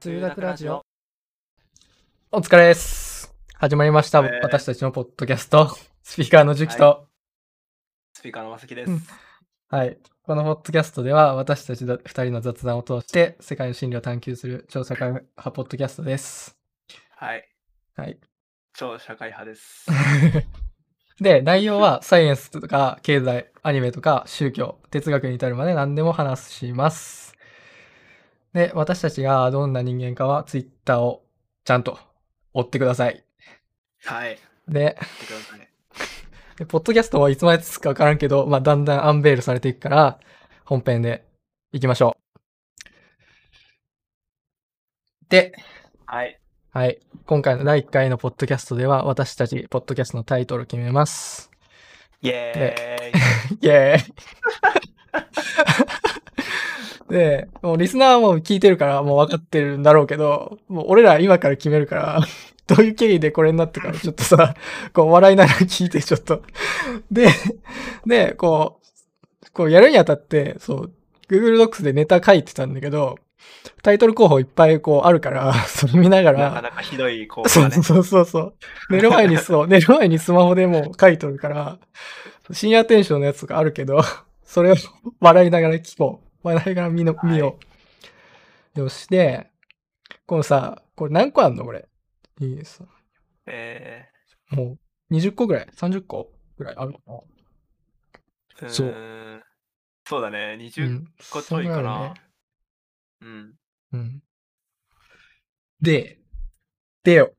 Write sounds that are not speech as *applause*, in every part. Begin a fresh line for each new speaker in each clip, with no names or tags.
通学ラジオ。お疲れです。始まりました。
お疲れ
私たちのポッドキャスト、スピーカーのジュキと、
スピーカーのまさきです。
うんはい。このポッドキャストでは、私たちだ二人の雑談を通して、世界の真理を探求する超社会派ポッドキャストです。
はい。
はい。
超社会派です。*laughs*
で、内容は、サイエンスとか、経済、アニメとか、宗教、哲学に至るまで何でも話します。で、私たちがどんな人間かは、ツイッターをちゃんと追ってください。
はい。
で。でポッドキャストはいつまでつくかわからんけど、まあ、だんだんアンベールされていくから、本編で行きましょう。で、
はい。
はい。今回の第1回のポッドキャストでは、私たち、ポッドキャストのタイトルを決めます。
イエーイ。*laughs*
イェーイで、もうリスナーはもう聞いてるからもう分かってるんだろうけど、もう俺ら今から決めるから、*laughs* どういう経緯でこれになったかちょっとさ、*laughs* こう笑いながら聞いてちょっと。で、で、こう、こうやるにあたって、そう、Google Docs でネタ書いてたんだけど、タイトル候補いっぱいこうあるから、*laughs* それ見なが、
なからなかひどい子がね。
そうそうそうそう。寝る前にそう、寝る前にスマホでもう書いとるから、深夜テンションのやつとかあるけど、それを笑いながら聞こう。笑いながら見の、
はい
見よう。よし、で、このさ、これ何個あんのこれ？いいです。
え
もう20個ぐらい ?30 個ぐらいあるかな
ー、う
そう
ーんそうだね。
う
20
ん。
個ちょいかな
るね。
うん。
うん。で、でよ、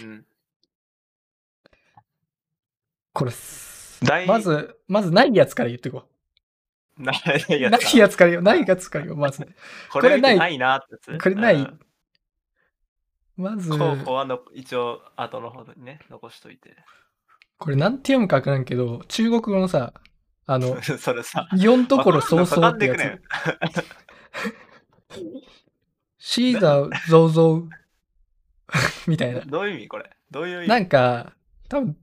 うん。
これまず、まずないやつから言ってこ
ない
う。
やつ
ないやつからよ。ないやつからよ、まず。*laughs*
こ
これない
ないなって。
これない
うん
まず、
候補はの一応後の方にね、残しといて。
これなんて読むかわからんけど、中国語のさ、あの、*laughs*
それさ、
4ところ早々ってやつ。シーザーゾウゾウ *laughs* みたいな。
どういう意味これ？どういう意味？
なんか、多分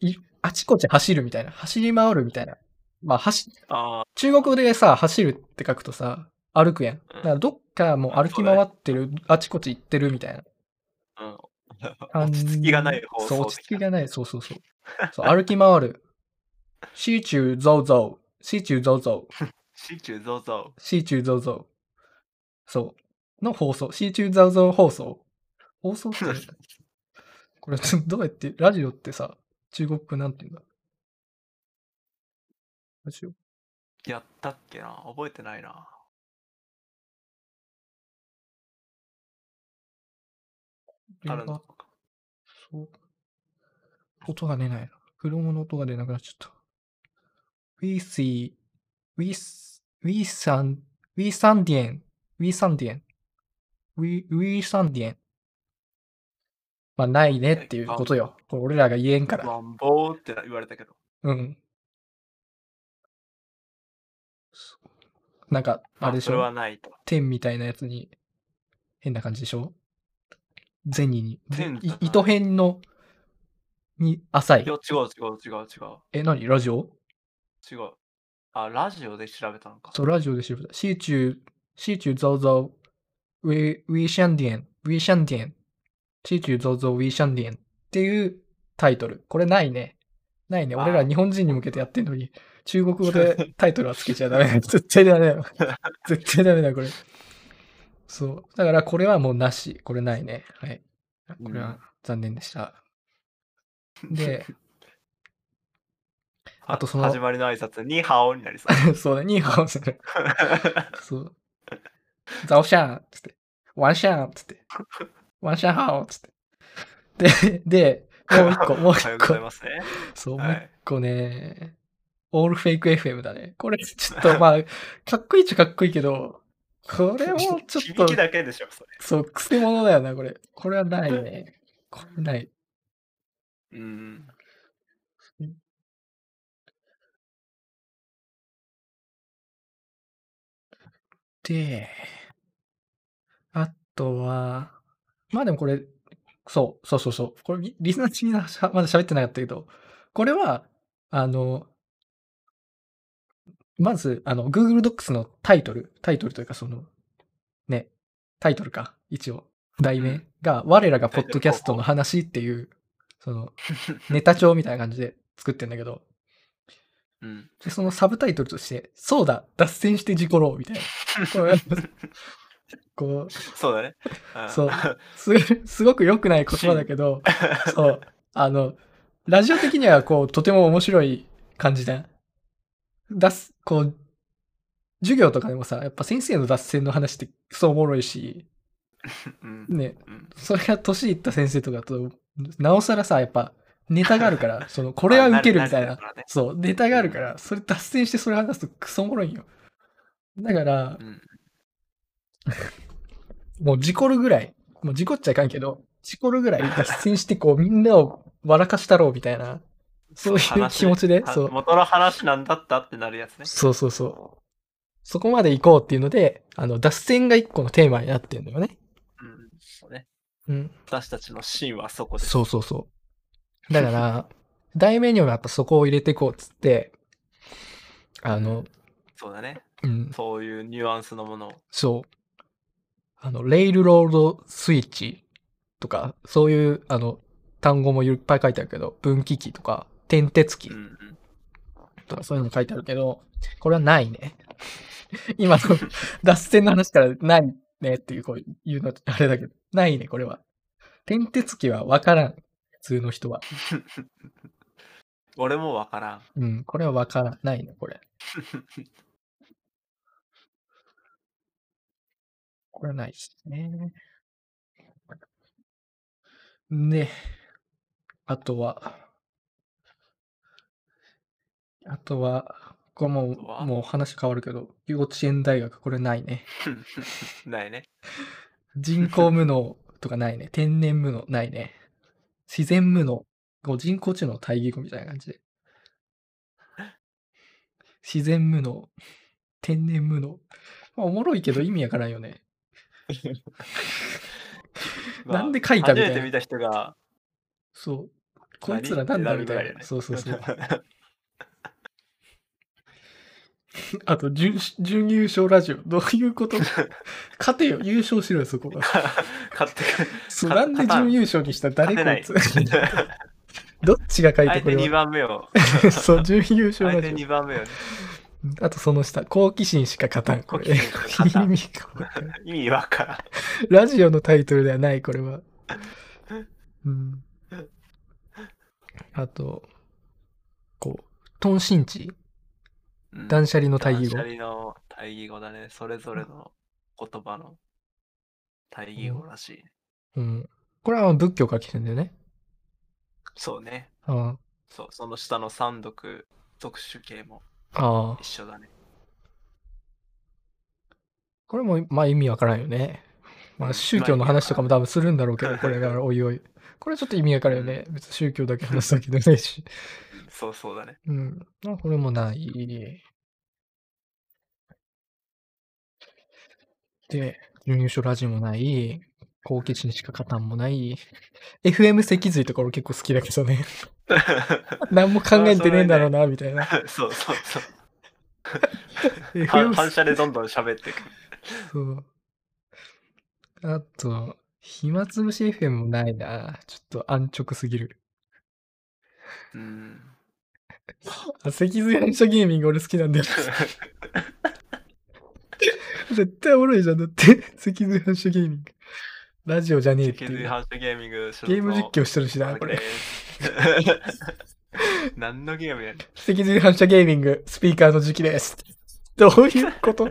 いあちこち走るみたいな。走り回るみたいな。まあ、走、
あ
中国語でさ、走るって書くとさ、歩くやん。だからどっかもう歩き回ってる、あちこち行ってるみたいな。
あ、うん。落ち着きがない放送
そう、落ち着きがない。そうそうそう。そう歩き回る。シーチューゾウゾウ。シーチューゾウゾウ。
シチューゾウゾ
シーチューゾウゾウ。そう。の放送。シーチューゾウゾウ放送。放送って、*laughs* これどうやって、ラジオってさ、中国語なんて言うんだ？ラジオ
ウ。やったっけな？覚えてないな。あるの
そう。音が出ないな。車の音が出なくなっちゃった。We see, we, s- we san, we 三点、we 三点、we, we 三点。まあ、ないねっていうことよ。これ俺らが言えんから。
ワンボーって言われたけど。
うん。なんか、あれでしょ？
ないと。
天みたいなやつに、変な感じでしょ？銭に。
天じゃない
い糸辺の、に、浅い
いや、。違う違う違う違う。
え、何？ラジオ？
違う。あ、ラジオで調べたのか。
そう、ラジオで調べた。シーチュー、シーチューゾウゾウ、ウィ、ウィシャンディエン、ウィシャンディエン、シーチューゾウゾウ、ウィシャンディエンっていうタイトル。これないね。ないね。俺ら日本人に向けてやってんのに、中国語でタイトルはつけちゃダメ。*laughs* 絶対ダメだよ。絶対ダメだよ、これ。そう。だからこれはもうなし。これないね。はい。これは残念でした。で、あとその
始まりの挨拶、ニーハオになりそう。*laughs*
そうだ、ニーハオする。*laughs* そう。ザオシャンつって。ワンシャンつって。ワンシャンハオつって。で、で、もう一個、もう一個。
ね。
そう、もう一
はい。
個ね。オールフェイク FM だね。これちょっとまあ、かっこいいっちゃかっこいいけど、これもちょっと
響き、だけでしょ、それ。
そう、くせ者だよな、これ。これはないね。これない。
うん。
で、あとは、まあでもこれ、そう、そうそうそう。これ、リリスナーちみんなしゃまだ喋ってなかったけど、これは、あの、まず、あの、Google Docs のタイトル、タイトルというかその、ね、タイトルか、一応、題名が、我らがポッドキャストの話っていう、その、*laughs* ネタ帳みたいな感じで作ってんだけど、
うん。
でそのサブタイトルとして、そうだ、脱線して事故ろうみたいな。こう、
そうだね。ん
そうすすごく良くない言葉だけど、*laughs* そう、あの、ラジオ的にはこう、とても面白い感じだ。脱す、こう、授業とかでもさ、やっぱ先生の脱線の話ってクソおもろいし、
うん。
ね、
うん
それが年いった先生とかと、なおさらさ、やっぱネタがあるから、*laughs* その、これは受けるみたいなそう、ネタがあるから、それ脱線してそれ話すとクソおもろいんよ。だから
う、ん。*laughs*
もう事故るぐらい、もう事故っちゃいかんけど、事故るぐらい脱線してこうみんなを笑かしたろうみたいな、そういう
話
気持ちで、
は
そう、
元の話なんだったってなるやつね。
そうそうそう。そこまで行こうっていうので、あの、脱線が一個のテーマになってるのよね。
うん。そうね。
うん。
私たちのシーンはそこです。
そうそうそう。だから、*laughs* 題名にもやっぱそこを入れていこうっつって、あの、
そうだね。
うん、
そういうニュアンスのものを。
そう。あの、レイルロードスイッチとか、そういう、あの、単語もいっぱい書いてあるけど、分岐器とか、点鉄器
うんうん。
とかそういうの書いてあるけど、これはないね。*laughs* 今の脱線の話からないねっていう、こう言うのあれだけど、ないね、これは。点鉄器はわからん。普通の人は。*laughs*
俺もわからん。
うん、これはわからないね、これ。*laughs* これはないですね。で、あとは、あとは、これも
あとは？
う、もう話変わるけど、幼稚園大学、これないね。*laughs*
ないね。
人工無能とかないね。*laughs* 天然無能ないね。自然無能。こう人工知能対義語みたいな感じで。自然無能。天然無能。まあ、おもろいけど意味わからんよね。*laughs*
まあ
なんで書いたみたいな
初めて見た人が、
そう。こいつらなんだ
何
みたいな。そうそうそう。*laughs* あと準、準優勝ラジオ。どういうこと？*laughs* 勝てよ。優勝しろよ、そこは。*laughs*
買ってくる。
そう
か
なんで準優勝にした誰
勝
こ
てない
いつ？どっちが書いた
相手2
これは。
番目を。
そう、準優勝ラジ
2番目をね。
オ。あとその下、好奇心しか勝たん。これ。意味がわからん
意味わからん。
ラジオのタイトルではない、これは。うん。あと、こう、トンシンチ？
うん
断捨離の対義語
断捨。離の対義語だね。それぞれの言葉の対義語らしい。
うん。これは仏教から来てんだよね。
そうね。
あ
そう、その下の三読属種形も。一緒だね。
これも、まあ意味わからんよね。まあ
うん
宗教の話とかも多分するんだろうけど、これがおいおい。これちょっと意味わからんよね。別に宗教だけ話すわけでもないし。
そうそうだね。
うん。まあこれもない。で、準優勝ラジオもない。好奇心しか勝たんもない。FM 脊髄とか俺結構好きだけどね。*laughs* 何も考えてねえんだろうな、みたいな。
そうそうそう。は
FM *laughs*
反射でどんどん喋っていく。
そう。あと、暇つぶし FM もないな。ちょっと安直すぎる。
うん。
あ、*laughs* 脊髄反射ゲーミング俺好きなんだよ。*laughs* 絶対おもろいじゃん。だって、*laughs* 脊髄反射ゲーミング。ラジオじゃねえって。
反射ゲーミング
ゲーム実況してるしな、これ。。
何のゲームや。
脊髄反射ゲーミング、スピーカーの時期です。どういうこと？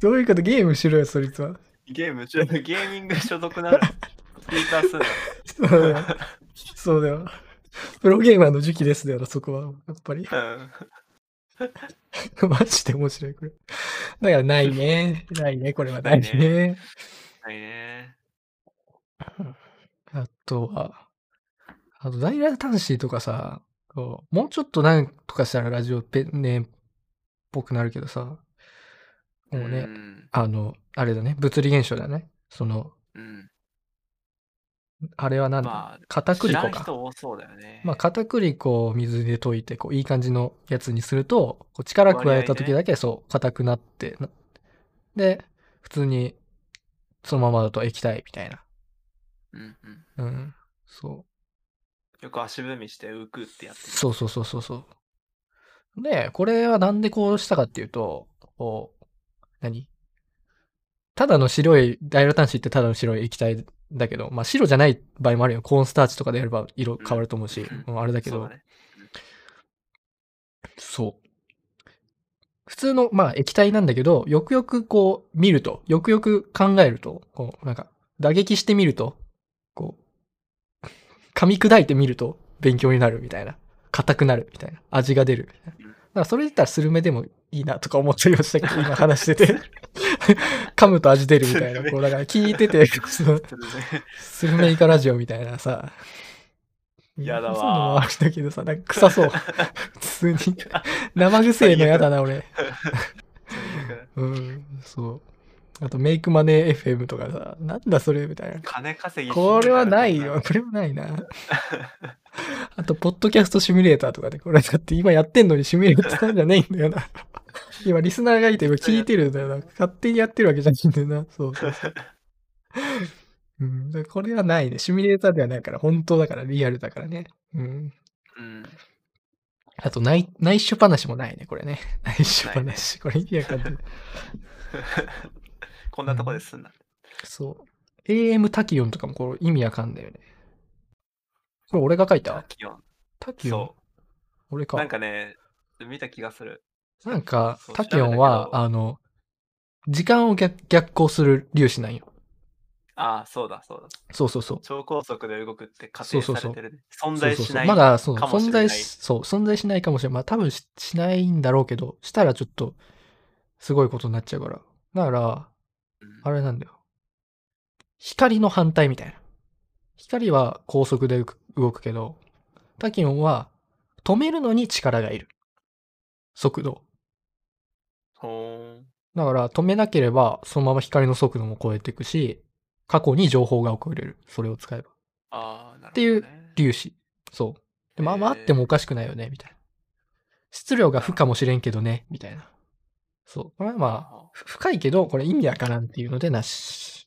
どういうこと？ゲームしろよ、そいつは。
ゲーム、ゲーミング所属なら、スピーカーすんな。
そうだよ。そうだよ。*laughs* プロゲーマーの時期ですだよな、そこは。やっぱり。
うん。*laughs*
マジで面白い、これ。だからないね。*laughs* ないね、これはないね。
はいね。
あとは、あと、ダイラタンシーとかさ、こうもうちょっとなんとかしたらラジオペンネっぽくなるけどさ、もうね、
ん。
あの、あれだね、物理現象だね。その、
うん。
あれはなんだ、
まあ、
片
知らん
栗粉か。
人多そうだよね。
まあ、片栗粉を水で溶いて、こう、いい感じのやつにすると、こう力加えた時だけ、そう、硬くなって、なで、普通にそのままだと液体みたいな。
うんうん。
うん。そう。
よく足踏みして浮くってやってる。
そうそうそうそうそう。で、これはなんでこうしたかっていうと、こう、何？ただの白い、ダイラタンシってただの白い液体だけど、まあ白じゃない場合もあるよ。コーンスターチとかでやれば色変わると思うし、
うん
うんあれだけど、
そう。
普通の、まあ液体なんだけど、よくよくこう見ると、よくよく考えると、こう、なんか、打撃してみると、こう、噛み砕いてみると勉強になるみたいな。硬くなるみたいな。味が出るみたいな。だからそれ言ったらスルメでもいいなとか思ったりはしたけど、今話してて。*laughs* *laughs* 噛むと味出るみたいな。*laughs* こう、だから聞いてて、*laughs* スルメイカラジオみたいなさ。
やだわ
あるんだけどさ、なんか臭そう。普通に。生臭いのやだな、俺。うん、そう。あと、メイクマネー FM とかさ、なんだそれみたいな。
金稼ぎ
これはないよ。*laughs* これはないな。あと、ポッドキャストシミュレーターとかで、これだって今やってんのにシミュレーターじゃないんだよな。今、リスナーがいて、今聞いてるんだよな。勝手にやってるわけじゃないんだよな。そうそうそう。うん、でこれはないね。シミュレーターではないから、本当だから、リアルだからね。うん。
うん。
あと内、内緒話もないね、これね。内緒話。これ意味わかんない。*laughs*
こんなとこですんな。
そう。AM タキオンとかもこれ意味わかんないよね。これ俺が書いた？
気温。
タキオン？
そ
俺か。
う。なんかね、見た気がする。
なんかタキオンは、あの、時間を逆逆行する粒子なんよ。
ああ、そうだそうだ。
そうそうそう。
超高速で動くって仮定
そうそうそう
されてるね。存
そうそうそう
在しない。
まだ、そう、存在し、そう、存在しないかもしれない。まあ多分ししないんだろうけど、したらちょっと、すごいことになっちゃうから。だから、
うん
あれなんだよ。光の反対みたいな。光は高速で動くけど、タキオンは止めるのに力がいる。速度。だから止めなければそのまま光の速度も超えていくし、過去に情報が送れる。それを使えば。
ああ、なるほど、ね。
っていう粒子。そう。でまあまああってもおかしくないよね、みたいな。質量が負かもしれんけどね、みたいな。そう。これはまあ、深いけど、これ意味わからんっていうのでなし。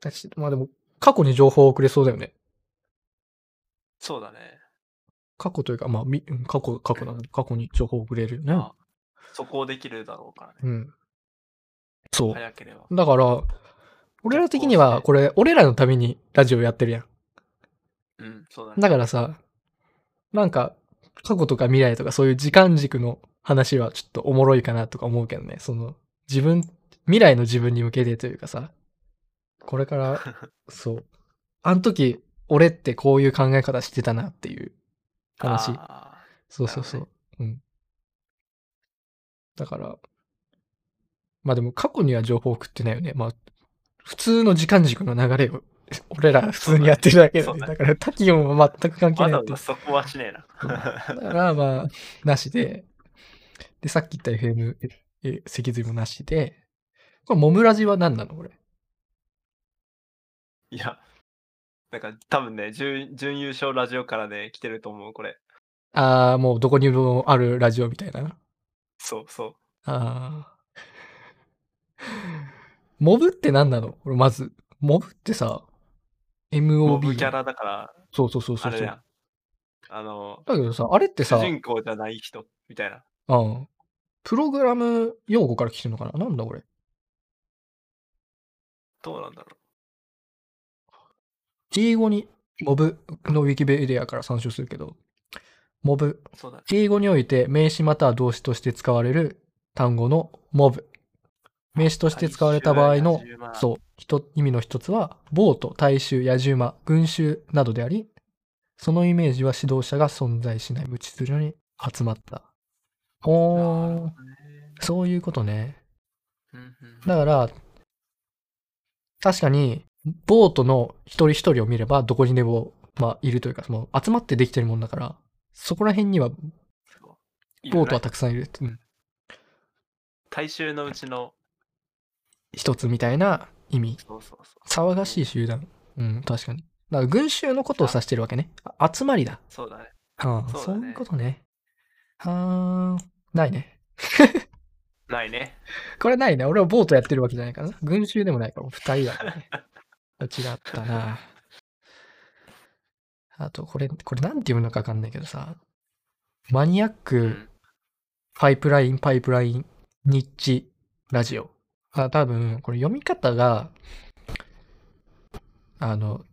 だしまあでも、過去に情報を送れそうだよね。
そうだね。
過去というか、まあ、みうん過去、過去なので、過去に情報を送れるよね。
まあ、そこをできるだろうからね。
うん。そう。
早ければ。
だから、俺ら的には、これ、俺らのためにラジオやってるやん。
うん、そうだね。
だからさ、なんか、過去とか未来とかそういう時間軸の話はちょっとおもろいかなとか思うけどね。その、自分、未来の自分に向けてというかさ、これから、*laughs* そう。あの時、俺ってこういう考え方してたなっていう話。
あ
そうそうそう。うん。だから、まあでも過去には情報を送ってないよね。まあ、普通の時間軸の流れを、*laughs* 俺ら普通にやってるだけだね。
だね
だからタキオンは全く関係ないっていう
ざわざそこはしねえな。
だからまあ、なしで、で、さっき言った FM、え脊髄もなしで、これ、モムラジは何なの？これ。
いや、なんか多分ね、準準優勝ラジオからね、来てると思う、これ。
ああ、もうどこにもあるラジオみたいな。
そうそう。
ああ。モブって何なの？これまず。モブってさ、
モ
MOB
ブキャラだから、
そうそうそうそうそう。
あれ。あの、
だけどさ、あれってさ、
主人公じゃない人みたいな。
うん。プログラム用語から来てるのかな？なんだこれ？
どうなんだろ
英語に、モブのウィキペディアから参照するけど、モブ。英語において名詞または動詞として使われる単語のモブ。名詞として使われた場合の、そう、一意味の一つは、ボート、大衆、野獣馬、群衆などであり、そのイメージは指導者が存在しない無秩序に集まった。
なる
おー
ほど、ね
そういうことね。
うんうん
だから、確かに、ボートの一人一人を見れば、どこにでも、まあ、いるというか、その、集まってできてるもんだから、そこら辺には、ボートはたくさんいる。うん
大衆のうちの、
一つみたいな意味。
そうそうそう。
騒がしい集団。うん、確かに。だから群衆のことを指してるわけね。あ集まりだ。
そうだね。
ああ
そう
そういうことね。あー、ないね。
ないね。
これないね。俺はボートやってるわけじゃないからな。群衆でもないから、二人だからね。違ったな。あと、これ、これなんて読むのかわかんないけどさ。マニアッ
う
ク
ん。
パイプライン、パイプライン、ニッチ、ラジオ。あ、多分、これ読み方が、あの、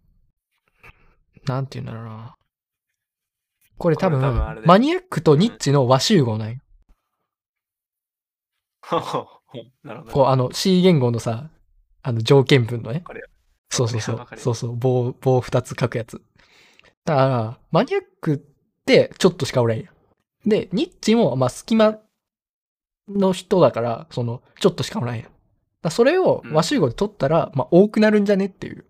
なんて言うんだろうな。これ多分、
多分
マニアックとニッチの和集合なんよ。*laughs*
なるほど。
こう、あの、C 言語のさ、あの、条件文のね。そうそうそうそうそう。棒、棒二つ書くやつ。だから、マニアックってちょっとしかおらんや。で、ニッチも、まあ、隙間の人だから、その、ちょっとしかおらんや。それを
うん
和集合で取ったら、まあ、多くなるんじゃねっていう。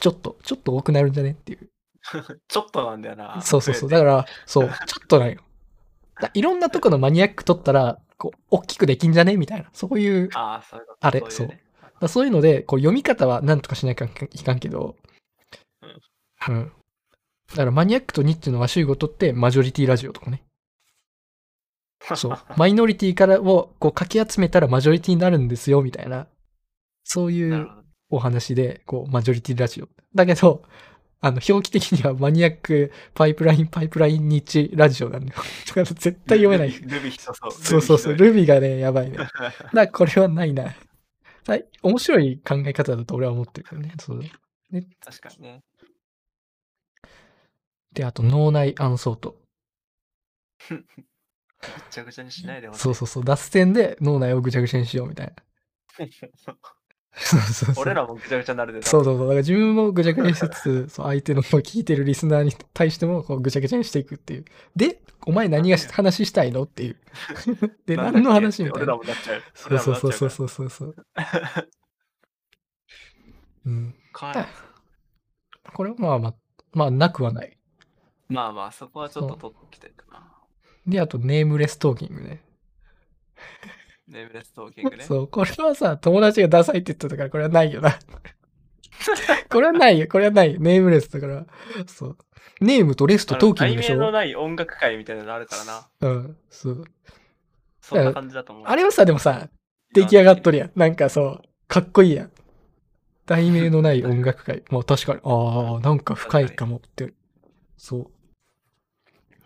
ちょっと、ちょっと多くなるんじゃねっていう。*laughs*
ちょっとなんだよな。
そうそうそう。だから、そう、*laughs* ちょっとなんよ。だいろんなとこのマニアック取ったら、こう、大きくできんじゃね？みたいな。そういう
ああ、そう
だそういうので、こう読み方は何とかしなきゃいかんけど、うん。だからマニアックとニッチの和集合とってマジョリティラジオとかね。*laughs* そう。マイノリティからをこうかき集めたらマジョリティになるんですよ、みたいな。そういう。お話で、こう、マジョリティラジオ。だけど、あの、表記的にはマニアック、パイプライン、パイプラインニッチラジオなんだよ。*laughs* 絶対読めない。
ルビー人そう。
そうそうそう。
ル
ルビーがね、やばいね。*laughs* だからこれはないな。はい、面白い考え方だと俺は思ってるけどね。そう
確かにね。
で、あと脳内アンソート。*laughs*
ぐちゃぐちゃにしないでほしい。
そうそうそう。脱線で脳内をぐちゃぐちゃにしようみたいな。そうそうそう。
俺らもぐちゃぐちゃになるで。
そうそうそう。だから自分もぐちゃぐちゃにしつつ、*laughs* そう相手の聞いてるリスナーに対してもこうぐちゃぐちゃにしていくっていう。で、お前何がし話したいの？っていう。*laughs* で、何の話みたい
俺ら
な。
もなっちゃう。
そうそうそうそう
う。
そうそうそう。*laughs* うん。
か
これはまあまあ、まあなくはない。
まあまあ、そこはちょっと取ってきてるかな。
で、あとネームレストーキングね。
ネームレストーキングね。
そう、これはさ、友達がダサいって言ってたから、これはないよな。*laughs* これはないよ、これはないよ。ネームレスだから。そう。ネームとレスとトーキングでしょ？
題名のない音楽会みたいなのあるからな。
うん、そう。
そんな感じだと思う。
あれはさ、でもさ、出来上がっとるやん。なんかそう、かっこいいやん。題名のない音楽会。*laughs* まあ確かに、ああ、なんか深いかもって。そう。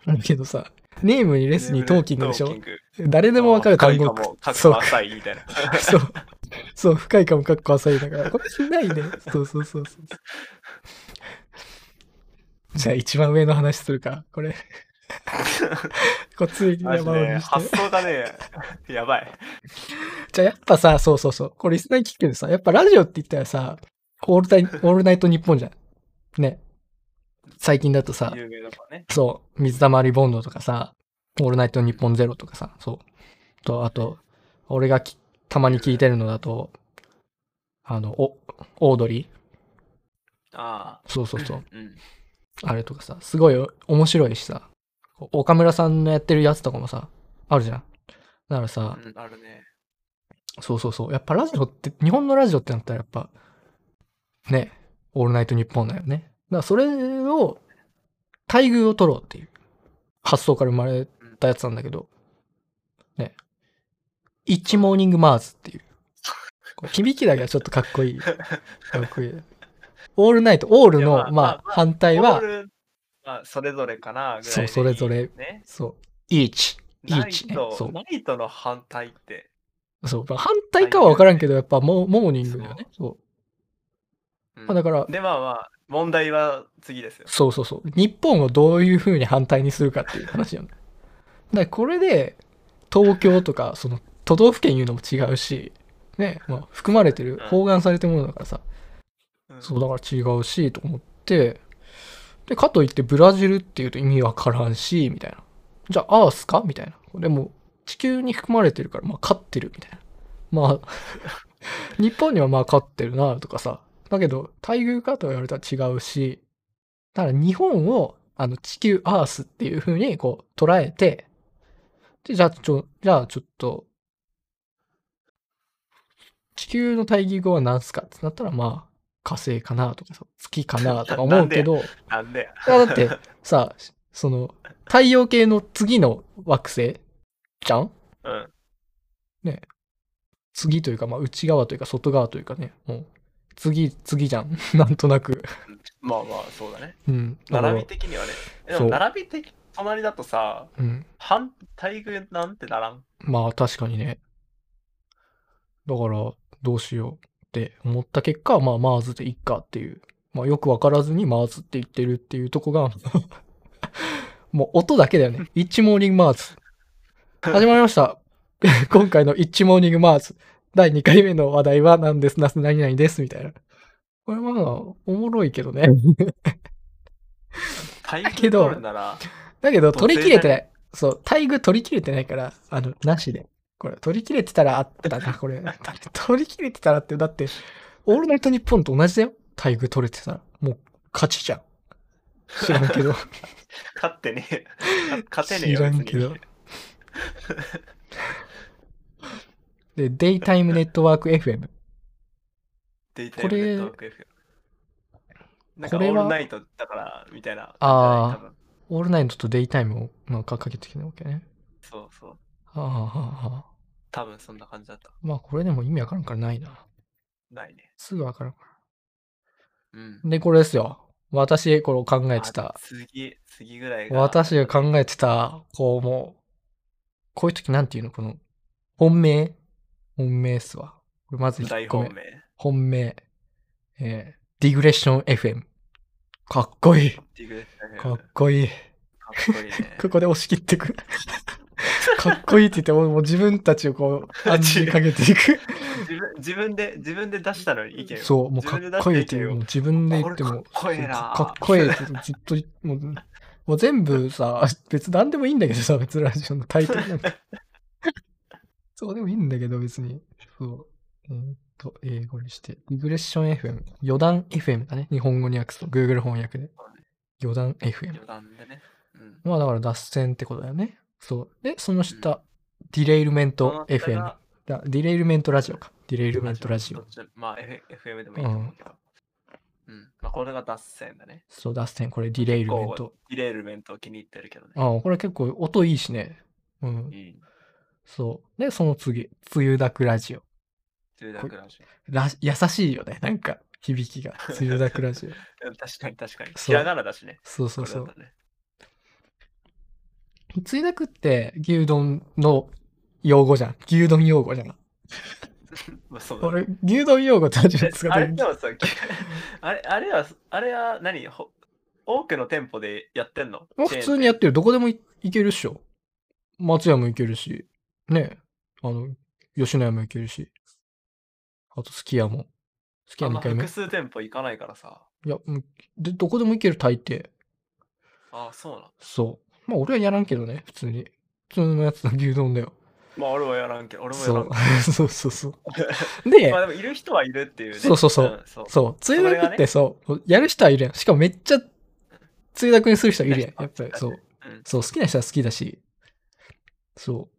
だけどさ、ネームにレスにトーキングでしょ？誰でもわかる単語
深いかも、かっ
そう
こ浅いみたいな。*laughs*
そう。そう、深いかもかっこ浅いだから。これないね。そうそうそうそう。じゃあ一番上の話するか。これ。*laughs* こっつい山を
ね、
にして。
発想がね、やばい。
じゃあやっぱさ、そうそうそう。これリスナーに聞くけどさ、やっぱラジオって言ったらさ、オールタイ、オールナイトニッポンじゃん。ね。最近だとさ、
ね。
そう、水溜りボンドとかさ、オールナイトニッポンゼロとかさ、そう。と、あと、俺がきたまに聞いてるのだと、あの、お、オードリー
あ
そうそうそう。
あ、うん。
あれとかさ、すごい面白いしさ、岡村さんのやってるやつとかもさ、あるじゃん。だからさ、
うん、あるね。
そうそうそう。やっぱラジオって、日本のラジオってなったらやっぱ、ね、オールナイトニッポンだよね。だからそれを、待遇を取ろうっていう発想から生まれたやつなんだけど、ね。イッチモーニングマーズっていう。響きだけはちょっとかっこいい。かっこいい。オールナイト、オールの、まあ反対は
まあ、それぞれかなぐらいでいい
そうそれぞれ
ね。
そう、イーチ。イーチね。
ト、
そう。
ナイトの反対って。
そう。まあ反対かは分からんけど、やっぱモモーニングだよね。そう。
うん
まあだから、
で、まあまあ、問題は次ですよ。
そうそうそう。日本をどういう風に反対にするかっていう話よね。*laughs* だからこれで、東京とか、その、都道府県言うのも違うし、ね、まあ、含まれてる、包含されてるものだからさ、
うん
そう、だから違うし、と思って、で、かといってブラジルっていうと意味わからんし、みたいな。じゃあ、アースか？みたいな。でも、地球に含まれてるから、まあ、勝ってるみたいな。まあ、*laughs* 日本にはまあ勝ってるな、とかさ。だけど、待遇かと言われたら違うし、だから日本を、あの、地球、アースっていう風に、こう、捉えて、で、じゃあ、ちょ、じゃあ、ちょっと、地球の対義語は何すかってなったら、まあ、火星かなとかさ、月かなとか思うけど、*laughs*
なんで
だってさ、その、太陽系の次の惑星じゃん？
うん。
ね、次というか、まあ内側というか外側というかね、もう、次、次じゃん。*laughs* なんとなく。
まあまあ、そうだね。
うん。
並び的にはね。でも、並び的、隣だとさ、
うん。
反対具なんてならん？
まあ確かにね。だから、どうしようって思った結果、まあ、マーズでいっかっていう。まあ、よくわからずにマーズって言ってるっていうとこが、*laughs* もう音だけだよね。イッチモーニングマーズ。始まりました。*laughs* 今回のイッチモーニングマーズ。第2回目の話題は何です、なす何々です、みたいな。これまあ、おもろいけどね。
対
だけどだけど、
ど
取り切れてない。そう、待遇取り切れてないから、あの、なしで。これ、取り切れてたらあったな、これ。*laughs* 取り切れてたらって、だって、オールナイトニッポンと同じだよ。待遇取れてたら。もう、勝ちじゃん。知らんけど。*laughs*
勝ってねえ。勝てねえよ。
知らんけど。*laughs* で、デイタイムネットワーク FM。
デイタイムネットワーク FM。なんかオールナイトだから、みたいな。
あー
多分
オールナイトとデイタイムをなんかかけてきたわけね。
そうそう。
はあ、はあはあ、
多分そんな感じだった。
まあ、これでも意味わからんからないな。
ないね。
すぐわからんか
うん。
ら。で、これですよ。私、これを考えて
あ
た。
次、次ぐらいが。
私が考えてた、こうもう、こういう時なんていうの？この、本命？本命っすわ。これまず1個目。
大本命。
えーディグレッション FM。かっこいい。かっこいい。
かっこいいね。*laughs*
ここで押し切ってく。かっこいいって言って、もうもう自分たちをこう、*laughs* 暗示にかけていく。
自分自分で、自分で出したのに意見を。
そう、もうかっこいいっていう、もう自分で言っても、
かっこいいな
かっこいいってずっと、もう、もう全部さ、別なんでもいいんだけどさ、別ラジオのタイトルなんて。*laughs* そうでもいいんだけど、別に。そう。えーっと、英語にして。リグレッション FM。余談 FM だね。日本語に訳すと。Google 翻訳で。余談 FM。
余談でね。うん。
まあだから脱線ってことだよね。そう。で、その下、ディレイルメント FM。だディレイルメントラジオか。ディレイルメントラジオ
まあ、FM でもいいと思うけど。うん。まあ、これが脱線だね。
そう、脱線。これディレイルメント。
ディレイルメントを気に入ってるけどね。
ああ、これ結構音いいしね。うん。
いい。
そう。で、その次、つゆだくラジオ。
中学ラジ
ら優しいよね。なんか、響きが。*laughs* つゆだくラジオ。
確かに確かに。ひらがなだしね。
そうそうそうつゆだくって牛丼の用語じゃん。牛丼用語じゃん。*laughs*
まあそう
俺、牛丼用語って初め
え
て使っ
あれで
て
もさ、*laughs* あれあれは、あれは何？ほ多くの店舗でやってんの？
普通にやってる。どこでもいいけるっしょ。松屋も行けるし。ねあの、吉野家も行けるし。あと、すき家も。すき家2
あんま
回目。
複数店舗行かないからさ。
いや、うんで、どこでも行ける大抵。
ああ、そうなの。
そう。まあ、俺はやらんけどね、普通に。普通のやつの牛丼だよ。
まあ俺はやらんけど、俺もや
そ
らんけ
う。*laughs* そうそうそう。で
ど。ま、あでもいる人はいるっていうね。
そうそうそうん
そう
そう、つゆだくってそう、やる人はいるやん。しかもめっちゃ、つゆだくにする人いるやん。やっぱりそう。*laughs*
うん
そう、好きな人は好きだし。そう。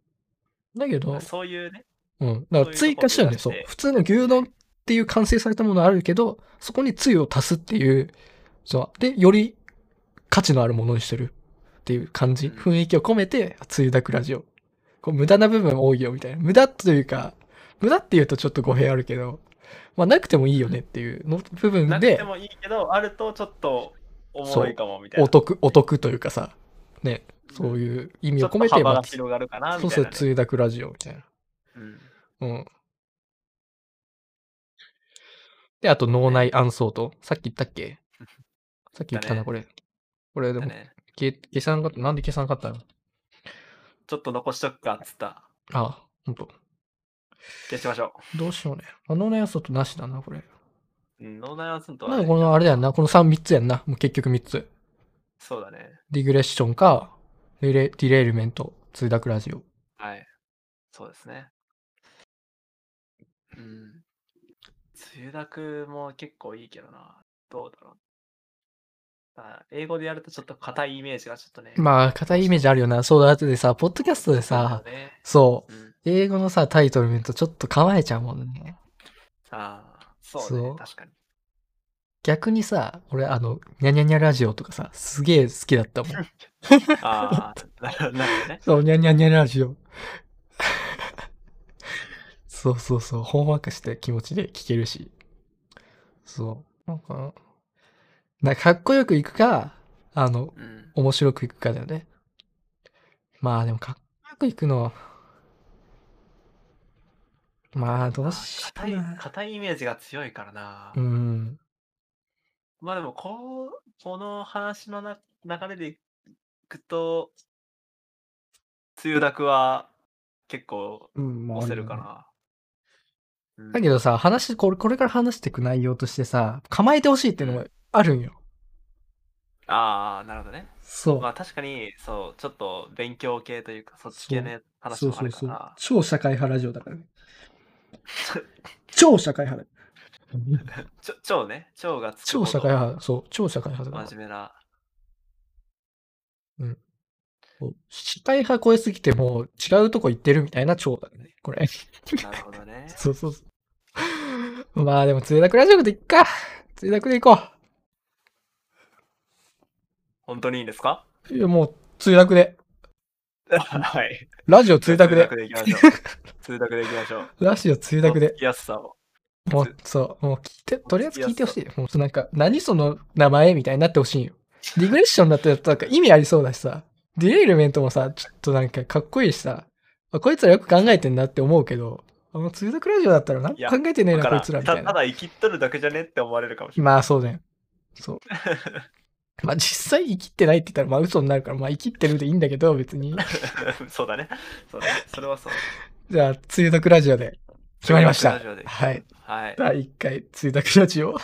だけど
まあ、そういうね。
うん。だから追加したよね。そう普通の牛丼っていう完成されたものあるけど、そこにつゆを足すっていう、そう。で、より価値のあるものにしてるっていう感じ、
うん
雰囲気を込めて、つゆだくラジオ。こう無駄な部分多いよみたいな。無駄というか、無駄っていうとちょっと語弊あるけど、まあなくてもいいよねっていうの部分で
なくて、もいいけど、あるとちょっとおもろいかもみたいな。
お得、お得というかさ、ね、そういう意味を込めて、
ちょっと幅
ま
広がるかな
そうそう、
みたいなね。
つゆだくラジオみたいな。
うん
うん。で、あと脳内暗想と、さっき言ったっけ？*laughs* さっき言ったな、これ。これでも、
だね
消消さんかった？なんで消さんかったの？
ちょっと残しとくかっつった。
あ、ほんと。
消しましょ
どうしようね。あ脳内暗想となしだな、これ。
う。うん、ノーナイアンスンとはね、
なんかこのあれだよな、この3、3つやんな。もう結局3つ。
そうだね。
digression か、 derail derailment、通学ラジオ。
はい。そうですね。うん。梅雨だくも結構いいけどな。どうだろう。あ英語でやるとちょっと硬いイメージがちょっとね。
まあ、硬いイメージあるよな。そうだ、後でさ、ポッドキャストでさ
そう、だね。
そう、
うん。
英語のさ、タイトル見るとちょっと構えちゃうもんね。
ああ、そう
そう
ね。確かに。
逆にさ、俺、あの、ニャニャニャラジオとかさ、すげえ好きだったもん。*laughs*
ああ、なるほどね。
そう、ニャニャニャラジオ。*laughs* そうそうそう。ほんわかして気持ちで聴けるし。そう。なんか、なんかかっこよくいくか、あの、
うん。
面白くいくかだよね。まあでもかっこよくいくのは、まあどうしよ
硬い
うな、
硬いイメージが強いからな。
うん。
まあでも、こう、この話のな流れでいくと、梅雨だくは結構
うん、まあ
押せ
ある
かな。うん
だけどさ、話、これ、これから話していく内容としてさ、構えてほしいっていうのもあるんよ。
ああ、なるほどね。
そう。
まあ確かに、そう、ちょっと勉強系というか、そっち系の話もあ
そうそうそう
るから。。
超社会派ラジオだからね。*laughs* 超社会派だ。*laughs*
ちょ超ね、超がつく
超社会派、そう、超社会派だ。
真面目な。
そう社会派超えすぎてもう違うとこ行ってるみたいな超だね。これ。
なるほどね。*laughs*
そうそうそう。まあでも、つゆだくラジオでいっか。つゆだくでいこ
本当にいいんですか？
う。いや、もう、つゆだくで。*laughs*
はい。
ラジオつゆだくで。
通学でいきましょう。通学でいきましょう。
ラジオつゆだくで
聞。きやすさを。
もう、そう、もう聞いて、とりあえず聞いてほしい。もう、なんか、何その名前みたいになってほしいんよ。リグレッションだったら、なんか意味ありそうだしさ、ディレイルメントもさ、ちょっとなんかかっこいいしさ、あこいつらよく考えてんなって思うけど、あの、つゆだくラジオだったら何も
いや
考えてねえな、こいつらみたいな。
たただ生きっとるだけじゃねって思われるかもしれ
まあ、そうだよ。そう。*laughs* まあ、実際生きってないって言ったら、まあ、嘘になるから、まあ、生きってるでいいんだけど、別に。
ない。そうだね。そうだね。それはそう。
じゃあ、つゆだくラジオで決まりました。はい。
はい。
第1回、つゆだくラジオ。こ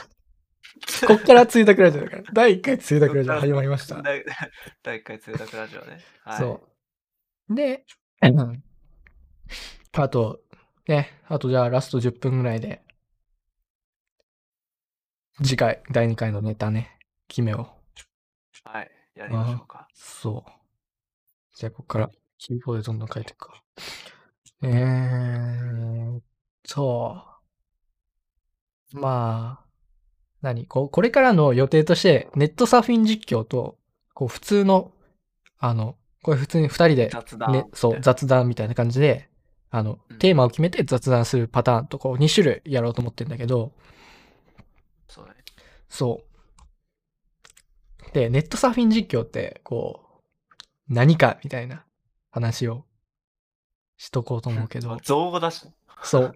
っからつゆだくラジオだから。第1回つゆだくラジオ始まりました。
第第1回通学ラジオね。はい。
そう。で、うんあと、ね、あとじゃあラスト10分ぐらいで、次回、第2回のネタね、決めよう。
はい。やりましょうか。
そう。じゃあ、ここから、キーボードでどんどん書いていくか。えーっと、まあ、何？こうこれからの予定として、ネットサーフィン実況と、こう、普通の、あの、これ普通に二人で、
雑談。
ね、そう、雑談みたいな感じで、あの
うん、
テーマを決めて雑談するパターンと、こう、2種類やろうと思ってんだけど、
そうね。
そう。で、ネットサーフィン実況って、こう、何かみたいな話をしとこうと思うけど、*laughs*
造語だし。
そう。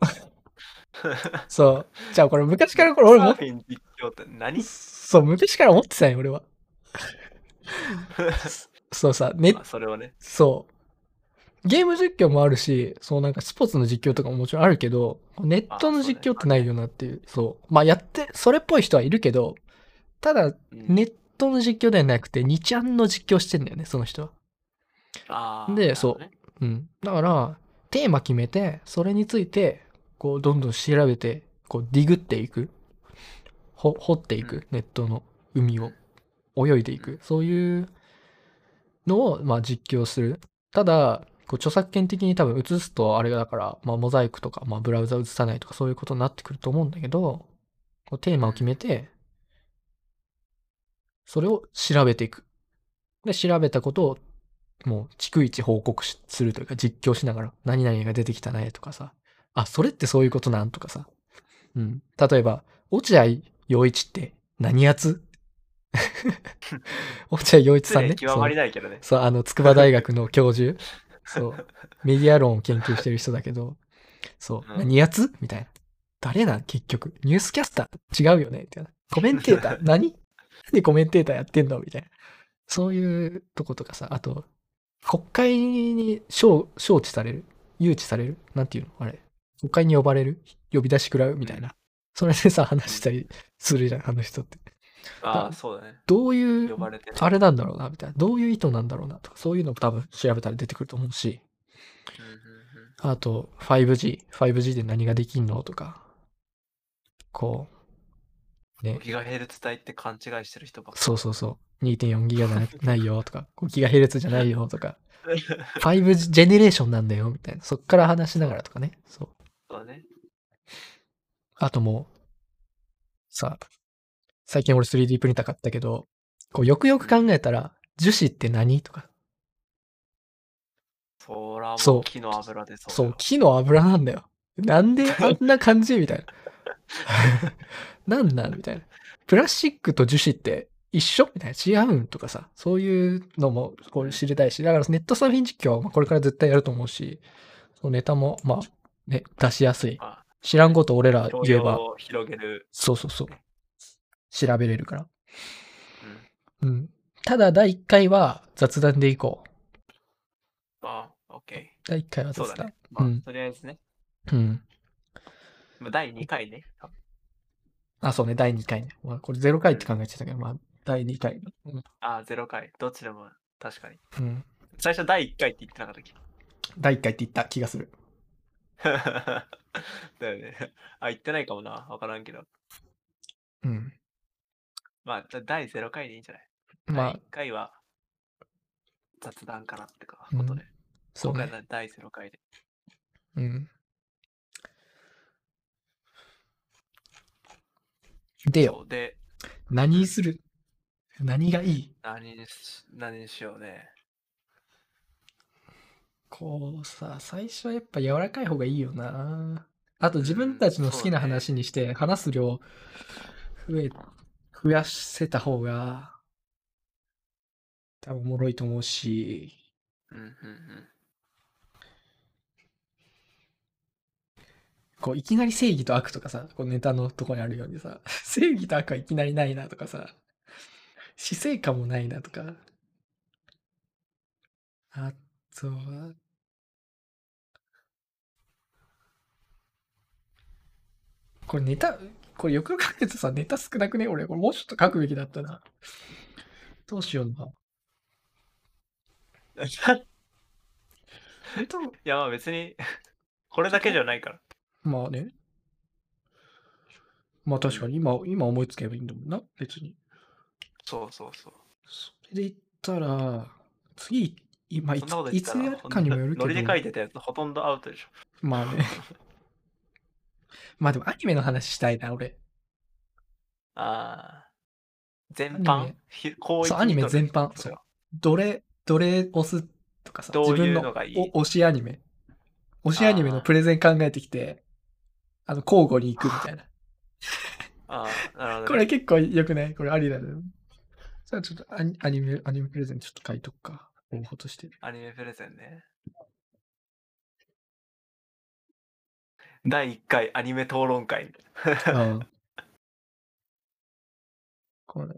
*laughs* そう。じゃあこれ昔からこれ俺もそう、昔から思ってたんよ、俺は。*laughs* そうさ、ネ
あそれをね。
そう。ゲーム実況もあるし、そうなんかスポーツの実況とかももちろんあるけど、ネットの実況ってないよなっていう、そう。まあやって、それっぽい人はいるけど、ただ、
うん
ネットの実況ではなくて、2ちゃんの実況してんだよね、その人は。でそううん。だから、テーマ決めて、それについて、こう、どんどん調べて、こう、ディグっていく。ほ掘っていく、
うん
ネットの海を泳いでいく。そういうのを、まあ、実況する。ただ、こう著作権的に多分映すとあれだから、まあ、モザイクとか、まあ、ブラウザ映さないとかそういうことになってくると思うんだけど、こうテーマを決めて、それを調べていく。で、調べたことをもう逐一報告しするというか実況しながら何々が出てきたねとかさ。あ、それってそういうことなんとかさ。うん。例えば、落合陽一って何やつ？*laughs* 落合陽一さんね。
極まりないけどね。
そう、あの、筑波大学の教授。そう。メディア論を研究してる人だけど、そう、
うん
何やつ？みたいな。誰なん結局。ニュースキャスター違うよね？みたいな。コメンテーター？*laughs* 何？でコメンテーターやってんの？みたいな。そういうとことかさ、あと、国会に招招致される？誘致される？なんていうの？あれ。国会に呼ばれる？呼び出し食らう？みたいな。それでさ、話したりするじゃん、あの人って。
ああ、そうだね。
どういう
呼ばれてね。
あれなんだろうな、みたいな。どういう意図なんだろうな、とか、そういうのも多分調べたら出てくると思うし、あと、5G。5G で何ができんのとか、こう、ね、
ギガヘルツ帯って勘違いしてる人ばっか
そうそうそう、2.4ギガじゃなないよ、とか、*laughs* 5ギガヘルツじゃないよ、とか、5ジェネレーションなんだよ、みたいな。そっから話しながらとかね。そう。
そうだね。
あともう、さ、最近俺 3D プリンター買ったけど、こう、よくよく考えたら、樹脂って何とか、
そらもう木の油で
そう
そう、
木の油なんだよ。なんで *laughs* あんな感じみたいな。*laughs* なんなんみたいな。プラスチックと樹脂って一緒みたいな。違うんとかさ。そういうのもこう知りたいし。だからネットサーフィン実況これから絶対やると思うし、そのネタもまあね、出しやすい。
まあ、
知らんこと俺ら
教
言えば、
広げる。
そうそうそう。調べれるから。
うん。
うん。ただ第1回は雑談でいこう。
ああ、OK。
第1回は雑談。
そうだね。まあ、
うん
とりあえずね。
うん。
まあ、第2回ね。
あ、そうね、第2回ね。まあ、これ0回って考えてたけど、まあ、第2回。うん。
ああ、0回。どっちでも確かに。
うん、
最初第1回って言ってなかったっけ？
第1回って言った気がする。*laughs*
だよね。*laughs* あ、言ってないかもな。わからんけど。
うん。
まあ、じゃあ第0回でいいんじゃない？
まあ
第、1回は雑談かなってか、
うん
ことで。
そうね。
今回は第0回で。
うん。でよ、
で、
何にする？何がいい？
何にし何にしようね。
こうさ、最初はやっぱ柔らかい方がいいよな。あと自分たちの好きな話にして、話す量増え、増やせた方が、多分おもろいと思うし、
うんうんうん。
こういきなり正義と悪とかさ、こうネタのとこにあるようにさ、*laughs* 正義と悪はいきなりないなとかさ、死生観もないなとか、あとは、これネタ、これよく考えるとさ、ネタ少なくね？俺、これもうちょっと書くべきだったな。どうしような。*laughs*
いや、まあ別に、これだけじゃないから。
まあね。まあ確かに今、今思いつけばいいんだもんな、別に。
そうそうそう。
それで言ったら、次、今い
そんなこと
ついつ
言ったら、
やるかにもよるけど
ノリ、で書いてたやつほとんどアウトでしょ。
まあね。*laughs* まあでもアニメの話したいな、俺。
ああ。全
アニ
般
メ
ひ広
そうアニメ全般
これは
どれ、どれ押すとかさ、
どういう
自分の
のがいい？
お推しアニメ。推しアニメのプレゼン考えてきて、あの、交互に行くみたいな。
ああ、なるほど、ね。
これ結構良くない？これありだね。じゃあちょっとアニアニメ、アニメプレゼンちょっと書いとくか。候補として。
アニメプレゼンね。第1回アニメ討論会みたいな。
うん。*laughs* これ。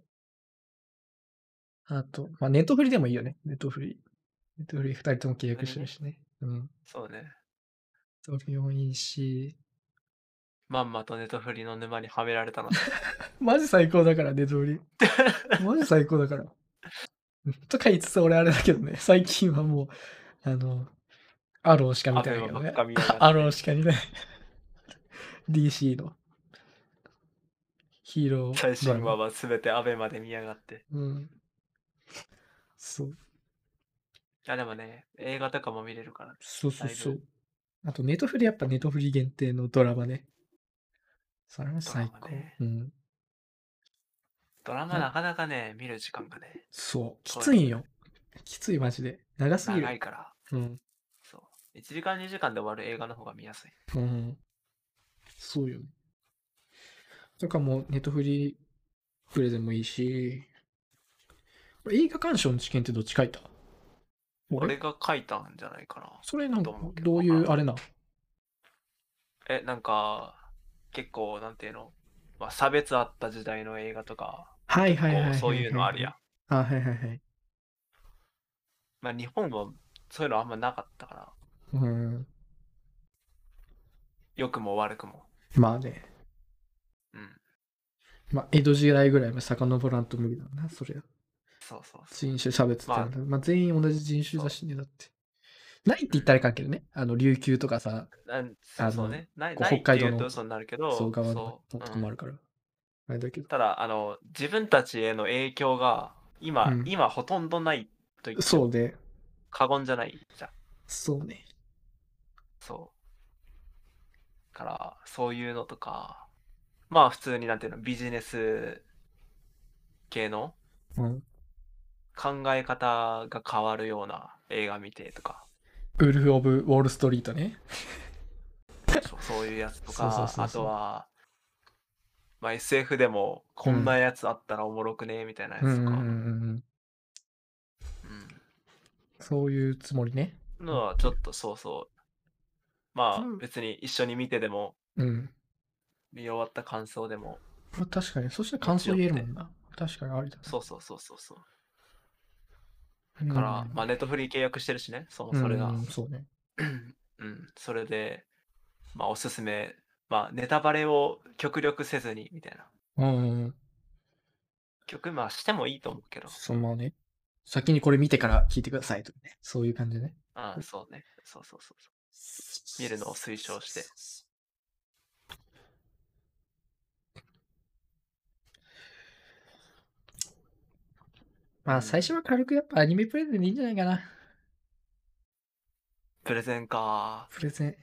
あと、まあ、ネットフリでもいいよね。ネットフリ。ネットフリ二人とも契約してるしね。うん。
そうね。
それもいいし。
まんまとネトフリの沼にはめられたの。*laughs*
マジ最高だから、ネットフリ。*laughs* マジ最高だから。*laughs* とか言いつつ俺あれだけどね。最近はもう、あの、アローしか見てないけどね
ア
ローしか見てない。DC の。ヒーロー。
最新話はすべてアベマで見やがって。
うん。そう。
いやでもね、映画とかも見れるから。
そうそうそ
う
あと、ネトフリやっぱネトフリ限定のドラマね。それは最高。
ね
うん。
ドラマなかなかね、見る時間がね、
そう。きついんよ。きついマジで。長すぎる。
長いから。
うん。
そう。1時間2時間で終わる映画の方が見やすい。
うん。そうよね。とかも、ネットフリプレゼンもいいし、これ映画鑑賞の知見ってどっち書いた？
俺？が書いたんじゃないかな。
それなんか
うけど
どういうあれな？
え、なんか、結構、なんていうの、まあ、差別あった時代の映画とか、
はいはいはいはいはい。
こうそういうのあるやん。
あ、はいはいはい。
まあ、日本はそういうのあんまなかったから、
うん。
良くも悪くも。
まあね。
うん。
まあ、江戸時代ぐらいまで遡らんと無理だな、そりゃ。
そうそうそう。
人種差別ってなんだ、まあ、全員同じ人種だしね、だって。ないって言ったらいかんけどね。あの、琉球とかさ、
なん
あの
そうね。ない
こう
ない
北海道の
って言うなるけど、
そう側のとかもあるから。あれだけど。
ただ、あの、自分たちへの影響が、今、
うん
今ほとんどないと言っても
そうで、
過言じゃないじゃん。
そうね。
そう。から、そういうのとか、まあ普通になんていうの、ビジネス系の
うん。
考え方が変わるような映画見てとか、
ウルフ・オブ・ウォール・ストリートね。
そうそそういうやつと
そうそう
か、あ
そうそう
とは、まあ SF でもこんなやつあったらおもろくねみたいなやつとか、
うんうんうんうん。そういうつもりね。
うんのはちょっとそうそう。ま
うん
あ別に一緒に見てでも、
うん。
見終わった感想でも、
まあ、確かに。そしたら感想言えるもんな。確かにありだね。
そうそうそうそうそう。
うん
だから、まあネットフリー契約してるしね、そもそれが。
うんそうね。
うん、それで、まあおすすめ、まあネタバレを極力せずにみたいな。
うんうん。
曲まあしてもいいと思うけど。
そのね。先にこれ見てから聞いてくださいとかね。そういう感じでね。
ああそうね。そうそうそうそう。見るのを推奨して。
まあ最初は軽くやっぱアニメプレゼンでいいんじゃないかな。
プレゼンか。
プレゼン。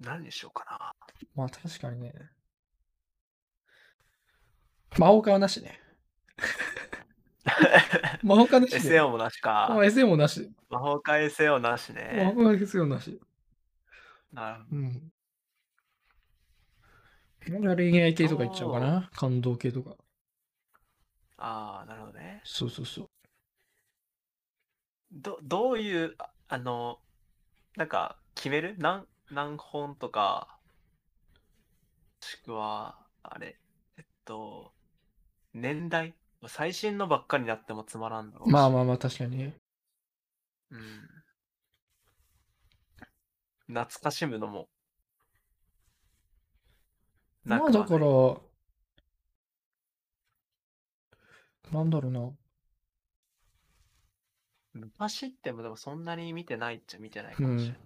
何にしようか
まあ確かにね。魔法化はなしね。
な。*laughs*
魔法化なしで。
SAO もなしか
まあ。SM もなし。
魔法界 SAO なし
魔
ね。
法化 SM なし。
なるほ
うん。俺は恋愛系とかいっちゃおうかな。感動系とか。
ああ、なるほどね。
そうそうそう。
どどういう、ああの、なんか決める？何何本とか、もしくは、あれ、えっと、年代？最新のばっかりになってもつまらんだろうし。
まあまあまあ確かにね。
うん。懐かしむのも。
まあだか
なくはない
ら、なんだろうな。
昔ってもでもそんなに見てないっちゃ見てないかもしれない。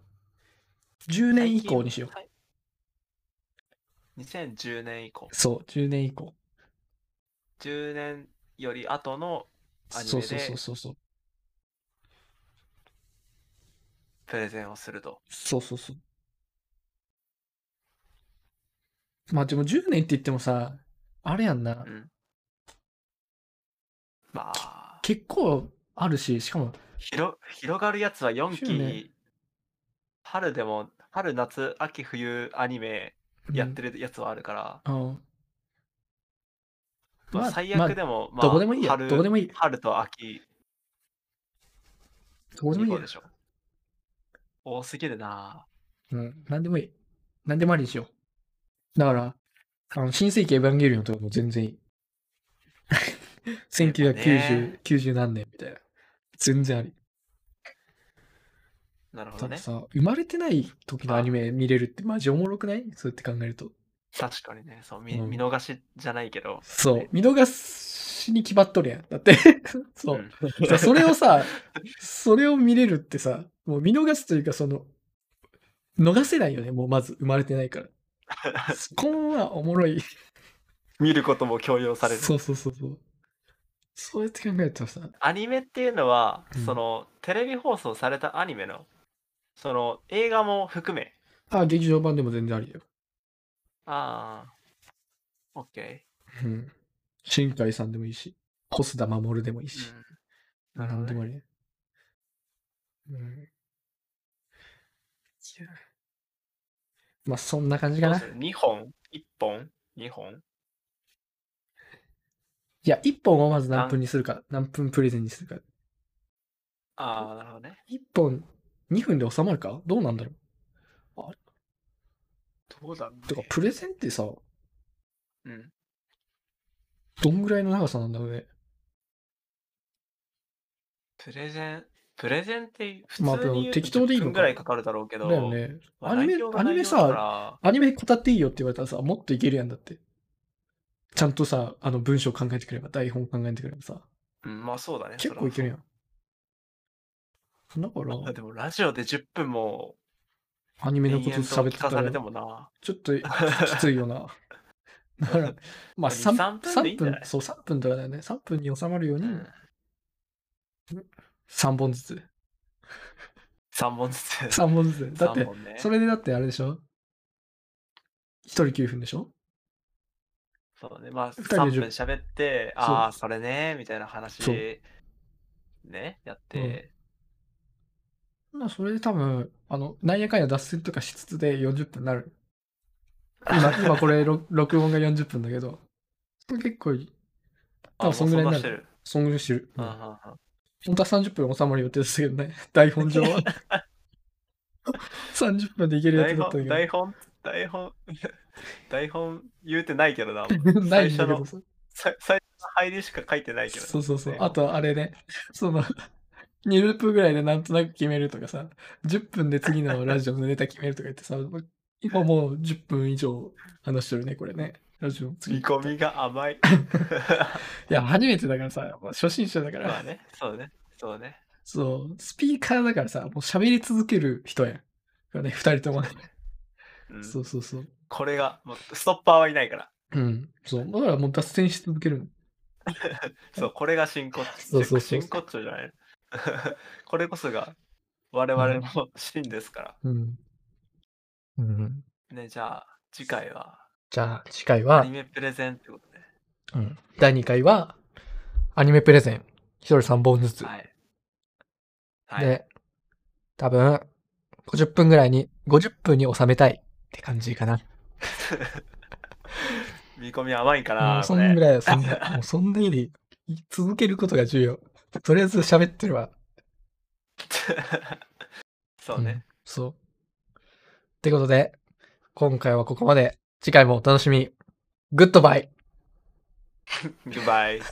10年以降にしよう。
最近。2010年以降。
そう、10年以降。
10年より後のアニメ
そうそう
で
そうそうそう。
プレゼンをすると。
そうそうそう。まあでも10年って言ってもさ、あれやんな
う。ん。まあ、
結構あるし、しかも、
広広がるやつは
410年
期、春でも、春、夏、秋、冬アニメやって
る。
るやつはあるから、
うん。
まあ、
まあ
最悪でも、まあ、
どこでもいいや。
春
どこでもいい。
春と秋
どこでもいいや
2個で。しょ。多すぎるな
うん。なんでもいい。なんでもありにしよう。だから、あの、新世紀エヴァンゲリオンとかも全然いい。1990、90何年みたいな。全然あり。
なるほどね。
さ、生まれてない時のアニメ見れるってマジおもろくない？そうやって考えると。
確かにね、そう見
うん
見逃しじゃないけど。
そう
ね。
見逃しに決まっとるやん。だって *laughs* そう。
ん
さそれをさ、それを見れるってさ、もう見逃すというか、その、逃せないよね、もうまず生まれてないから。*laughs* こんはおもろい。
見ることも強要される。
そうそうそうそう。そうやって考えるとさ、
アニメっていうのは、
うん
そのテレビ放送されたアニメのその映画も含め
あ、劇場版でも全然ありだよ。
ああ OK、
うん。新海さんでもいいし、小須田守でもいいし、
うん、なるほどね
でもありね。うん。まあ、そんな感じかな。
どうする？2本？1本？2本？
いや、1本をまず何分にするか、何分プレゼンにするか。
ああなるほどね
1本2分で収まるか？どうなんだろ
どうだろう
うてか
ね、
プレゼンってさ、
うん、
どんぐらいの長さなんだろうね？
プレゼンプレゼンって普
まあ
通に
適当でいいのか
10分ぐらいかかるだろうけど、
だよね。
まあ
アニメアニメさ、
ら
アニメ語っていいよって言われたらさ、もっといけるやんだって。ちゃんとさ、あの文章考えてくれば、台本考えてくればさ、
うん、まあそうだね
結構いけるや
ん
ん。だから、
でもラジオで10分も
アニメの
延
こと喋ってたらちょっときついよな。だから、まあ
2
3,
3分
そう、3分とかだよね。3分に収まるように
うん、
3本ずつ。
3本ずつ。
3本ずつ。だって
ね。
それでだってあれでしょ ?1 人9分でしょ？
そうね、まあ、
二人で310
分。喋って、ああ、それね、みたいな話ね、やって、
まあ、それで多分、あの、なんやかんや脱線とかしつつで40分になる。今、*laughs* 今これ、ろ録音が40分だけど、結構いい。多
あ、
分そんぐらいになる。
そん
ぐらいしてる。本当は30分収まる予定でしたけどね、台本上は。*laughs* 30分でいける予定
台
だったんだ
本、台本、台本、*laughs* 台本言うてないけどな。
けど。ないんだけ
最初の
ど
最初の入りしか書いてないけど。
そうそうそう。
ね
あと、あれね、その、2ループぐらいでなんとなく決めるとかさ、10分で次のラジオのネタ決めるとか言ってさ、今もう10分以上話してるね、これね。ラジオの次。
見込みが甘い。*laughs*
いや、初めてだからさ、初心者だから、
まあね、そうね、そうね。
そう、スピーカーだからさ、もう喋り続ける人やん。これね、二人ともね。
うん、
そうそうそう。
これが、もうストッパーはいないから。
うん。そう。だからもう脱線し続けるの。*laughs*
そう、これが真骨
そうそうそう
真骨頂じゃない。*laughs* これこそが我々の真ですから。
うん。うん。
ね、じゃあ、次回は、
じゃあ、次回
ア
は
ニ、メプレゼンってことで。
うん、第2回は、アニメプレゼン。一人3本ずつ。
はい。はい。
で、多分、50分ぐらいに、50分に収めたいって感じかな。*laughs*
見込み甘いか
も
な
うそんぐらい、そんな、もうそんな続けることが重要。とりあえず喋ってるわ。*laughs*
そうね。
んそう。ってことで、今回はここまで。次回もお楽しみに。
Goodbye Goodbye。*laughs*